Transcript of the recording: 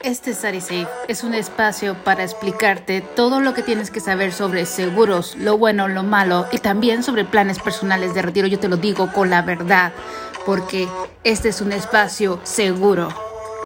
Este SariSafe es un espacio para explicarte todo lo que tienes que saber sobre seguros, lo bueno, lo malo y también sobre planes personales de retiro. Yo te lo digo con la verdad, porque este es un espacio seguro.